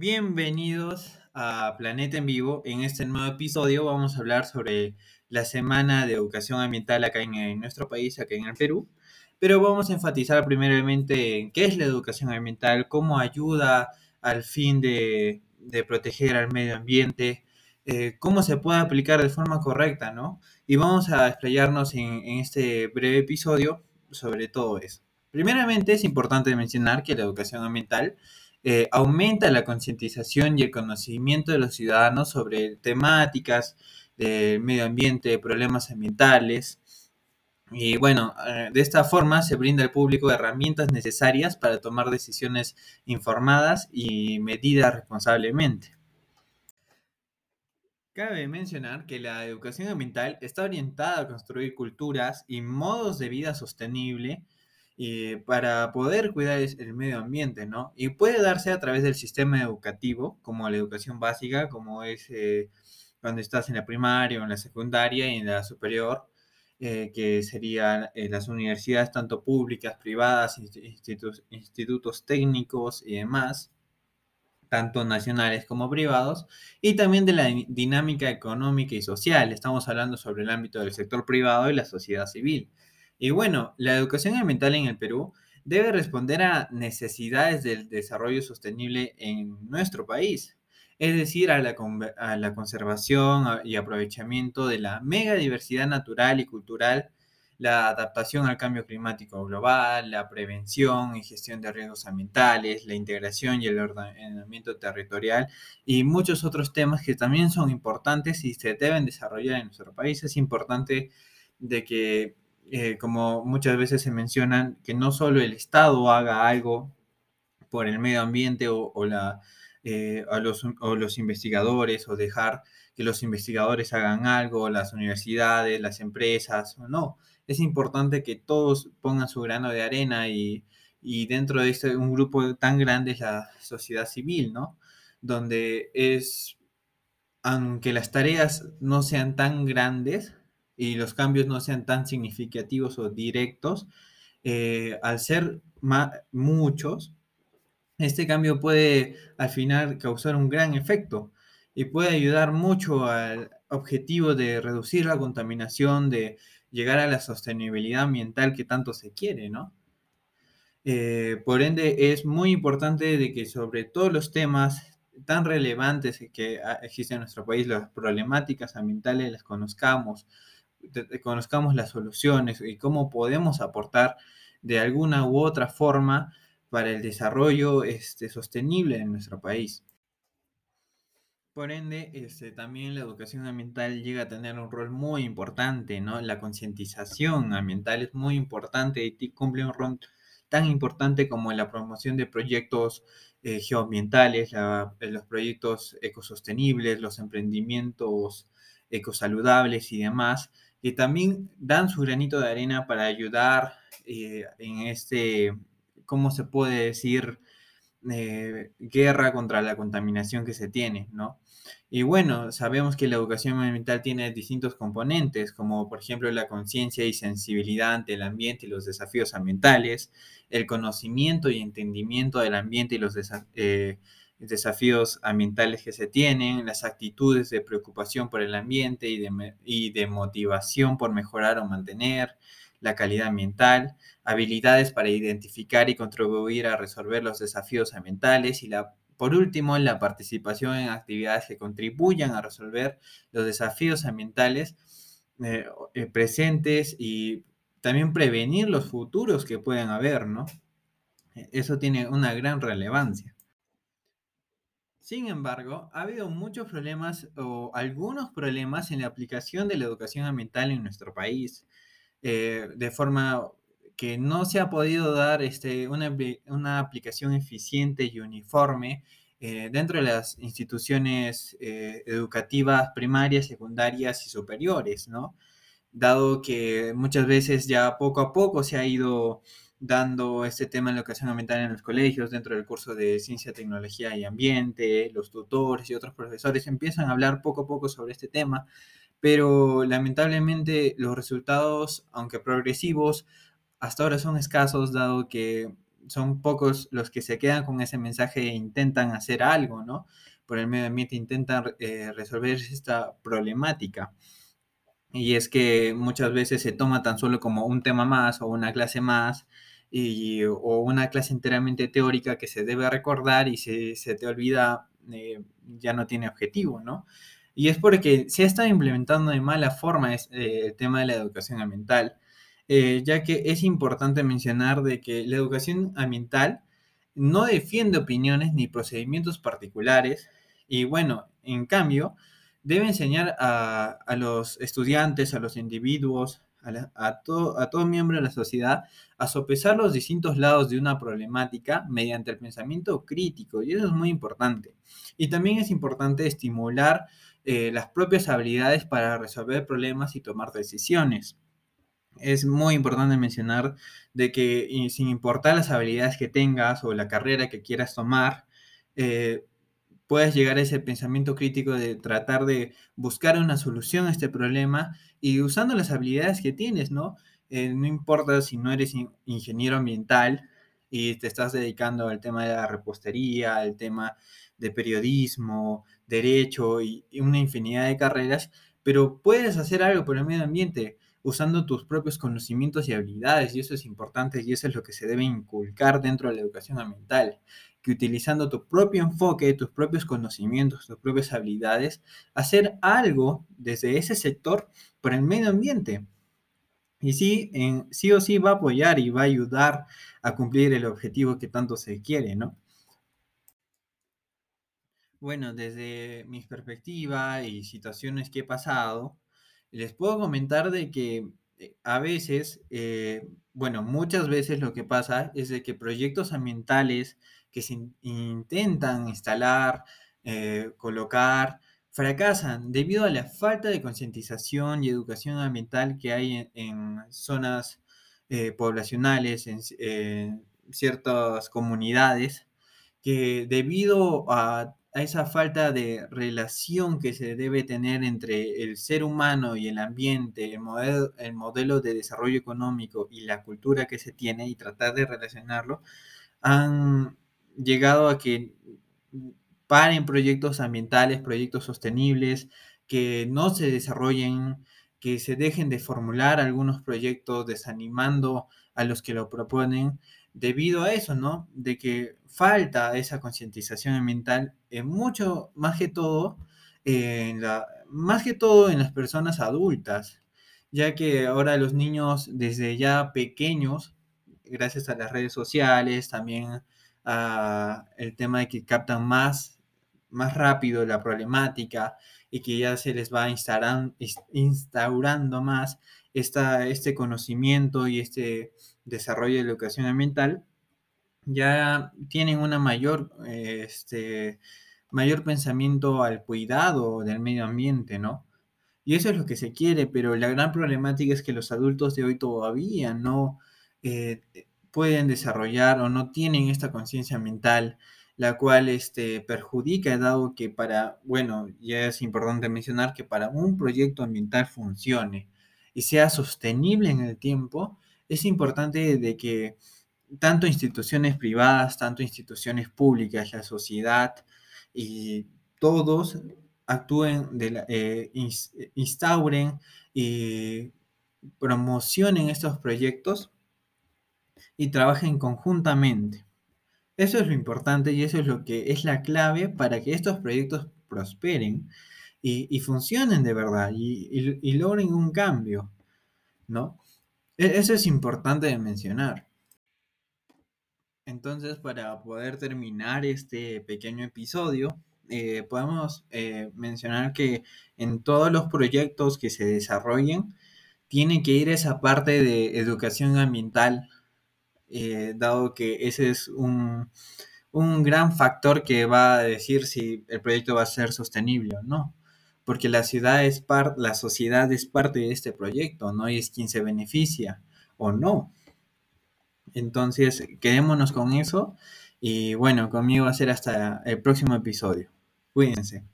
Bienvenidos a Planeta en Vivo. En este nuevo episodio vamos a hablar sobre la Semana de Educación Ambiental acá en, en nuestro país, acá en el Perú. Pero vamos a enfatizar primeramente en qué es la educación ambiental, cómo ayuda al fin de, proteger al medio ambiente, eh, cómo se puede aplicar de forma correcta, ¿no? Y vamos a explayarnos en, en este breve episodio sobre todo eso. Primeramente es importante mencionar que la educación ambiental eh, aumenta la concientización y el conocimiento de los ciudadanos sobre temáticas del medio ambiente, problemas ambientales. Y bueno, eh, de esta forma se brinda al público herramientas necesarias para tomar decisiones informadas y medidas responsablemente. Cabe mencionar que la educación ambiental está orientada a construir culturas y modos de vida sostenible y para poder cuidar el medio ambiente, ¿no? Y puede darse a través del sistema educativo, como la educación básica, como es eh, cuando estás en la primaria en la secundaria y en la superior, eh, que serían eh, las universidades tanto públicas, privadas, institutos, institutos técnicos y demás, tanto nacionales como privados, y también de la dinámica económica y social. Estamos hablando sobre el ámbito del sector privado y la sociedad civil. Y bueno, la educación ambiental en el Perú debe responder a necesidades del desarrollo sostenible en nuestro país, es decir, a la, a la conservación y aprovechamiento de la megadiversidad natural y cultural, la adaptación al cambio climático global, la prevención y gestión de riesgos ambientales, la integración y el ordenamiento territorial y muchos otros temas que también son importantes y se deben desarrollar en nuestro país. Es importante de que eh, como muchas veces se mencionan, que no solo el Estado haga algo por el medio ambiente o, la, eh, a los, o los investigadores o dejar que los investigadores hagan algo, las universidades, las empresas, no. Es importante que todos pongan su grano de arena y, y dentro de este, un grupo tan grande es la sociedad civil, ¿no? Donde es, aunque las tareas no sean tan grandes, y los cambios no sean tan significativos o directos, eh, al ser muchos, este cambio puede al final causar un gran efecto y puede ayudar mucho al objetivo de reducir la contaminación, de llegar a la sostenibilidad ambiental que tanto se quiere, ¿no? Eh, por ende, es muy importante de que sobre todos los temas tan relevantes que existen en nuestro país, las problemáticas ambientales las conozcamos, conozcamos las soluciones y cómo podemos aportar de alguna u otra forma para el desarrollo este, sostenible en nuestro país. Por ende, este, también la educación ambiental llega a tener un rol muy importante, ¿no? La concientización ambiental es muy importante y cumple un rol tan importante como la promoción de proyectos eh, geoambientales, los proyectos ecosostenibles, los emprendimientos ecosaludables y demás, que también dan su granito de arena para ayudar eh, en este, ¿cómo se puede decir? Eh, guerra contra la contaminación que se tiene, ¿no? Y bueno, sabemos que la educación ambiental tiene distintos componentes, como por ejemplo la conciencia y sensibilidad ante el ambiente y los desafíos ambientales, el conocimiento y entendimiento del ambiente y los desafíos eh, desafíos ambientales que se tienen, las actitudes de preocupación por el ambiente y de, y de motivación por mejorar o mantener la calidad ambiental, habilidades para identificar y contribuir a resolver los desafíos ambientales y la por último, la participación en actividades que contribuyan a resolver los desafíos ambientales eh, eh, presentes y también prevenir los futuros que puedan haber, ¿no? Eso tiene una gran relevancia. Sin embargo, ha habido muchos problemas o algunos problemas en la aplicación de la educación ambiental en nuestro país, eh, de forma que no se ha podido dar este, una, aplicación eficiente y uniforme eh, dentro de las instituciones eh, educativas primarias, secundarias y superiores. Dado que muchas veces ya poco a poco se ha ido dando este tema de la educación ambiental en los colegios, dentro del curso de Ciencia, Tecnología y Ambiente, los tutores y otros profesores empiezan a hablar poco a poco sobre este tema, pero lamentablemente los resultados, aunque progresivos, hasta ahora son escasos, dado que son pocos los que se quedan con ese mensaje e intentan hacer algo, ¿no? Por el medio ambiente intentan eh, resolver esta problemática. Y es que muchas veces se toma tan solo como un tema más o una clase más y, o una clase enteramente teórica que se debe recordar y se, se te olvida, eh, ya no tiene objetivo, ¿no? Y es porque se ha estado implementando de mala forma es, eh, el tema de la educación ambiental, eh, ya que es importante mencionar de que la educación ambiental no defiende opiniones ni procedimientos particulares y bueno, en cambio, debe enseñar a, a los estudiantes, a los individuos, a, todo miembro de la sociedad a sopesar los distintos lados de una problemática mediante el pensamiento crítico, y eso es muy importante. Y también es importante estimular eh, las propias habilidades para resolver problemas y tomar decisiones. Es muy importante mencionar de que sin importar las habilidades que tengas o la carrera que quieras tomar, eh, puedes llegar a ese pensamiento crítico de tratar de buscar una solución a este problema y usando las habilidades que tienes, ¿no? Eh, no importa si no eres ingeniero ambiental y te estás dedicando al tema de la repostería, al tema de periodismo, derecho y, y una infinidad de carreras, pero puedes hacer algo por el medio ambiente usando tus propios conocimientos y habilidades, y eso es importante y eso es lo que se debe inculcar dentro de la educación ambiental que utilizando tu propio enfoque, tus propios conocimientos, tus propias habilidades, hacer algo desde ese sector por el medio ambiente. Y sí, en, sí o sí va a apoyar y va a ayudar a cumplir el objetivo que tanto se quiere, ¿no? Bueno, desde mi perspectiva y situaciones que he pasado, les puedo comentar de que eh, a veces, eh, bueno, muchas veces lo que pasa es de que proyectos ambientales que se intentan instalar, eh, colocar, fracasan debido a la falta de concientización y educación ambiental que hay en, zonas poblacionales, en ciertas comunidades, que debido a, esa falta de relación que se debe tener entre el ser humano y el ambiente, el modelo, el modelo de desarrollo económico y la cultura que se tiene y tratar de relacionarlo, han llegado a que paren proyectos ambientales, proyectos sostenibles, que no se desarrollen, que se dejen de formular algunos proyectos desanimando a los que lo proponen, debido a eso, ¿no? De que falta esa concientización ambiental en mucho, más que todo, en la, más que todo en las personas adultas, ya que ahora los niños desde ya pequeños, gracias a las redes sociales, también el tema de que captan más, más rápido la problemática y que ya se les va instaurando más esta, este conocimiento y este desarrollo de educación ambiental, ya tienen una mayor, este, mayor pensamiento al cuidado del medio ambiente, ¿no? Y eso es lo que se quiere, pero la gran problemática es que los adultos de hoy todavía no eh, pueden desarrollar o no tienen esta conciencia mental, la cual este, perjudica, dado que para, bueno, ya es importante mencionar que para un proyecto ambiental funcione y sea sostenible en el tiempo, es importante de que tanto instituciones privadas, tanto instituciones públicas, la sociedad y todos actúen, de eh, instauren y promocionen estos proyectos y trabajen conjuntamente. Eso es lo importante y eso es lo que es la clave para que estos proyectos prosperen y, funcionen de verdad y, logren un cambio, ¿no? E, eso es importante de mencionar. Entonces, para poder terminar este pequeño episodio, eh, podemos eh, mencionar que en todos los proyectos que se desarrollen, tiene que ir esa parte de educación ambiental eh, dado que ese es un, gran factor que va a decir si el proyecto va a ser sostenible o no. Porque la ciudad es parte, la sociedad es parte de este proyecto, ¿no? Y es quien se beneficia o no. Entonces, quedémonos con eso. Y bueno, conmigo va a ser hasta el próximo episodio. Cuídense.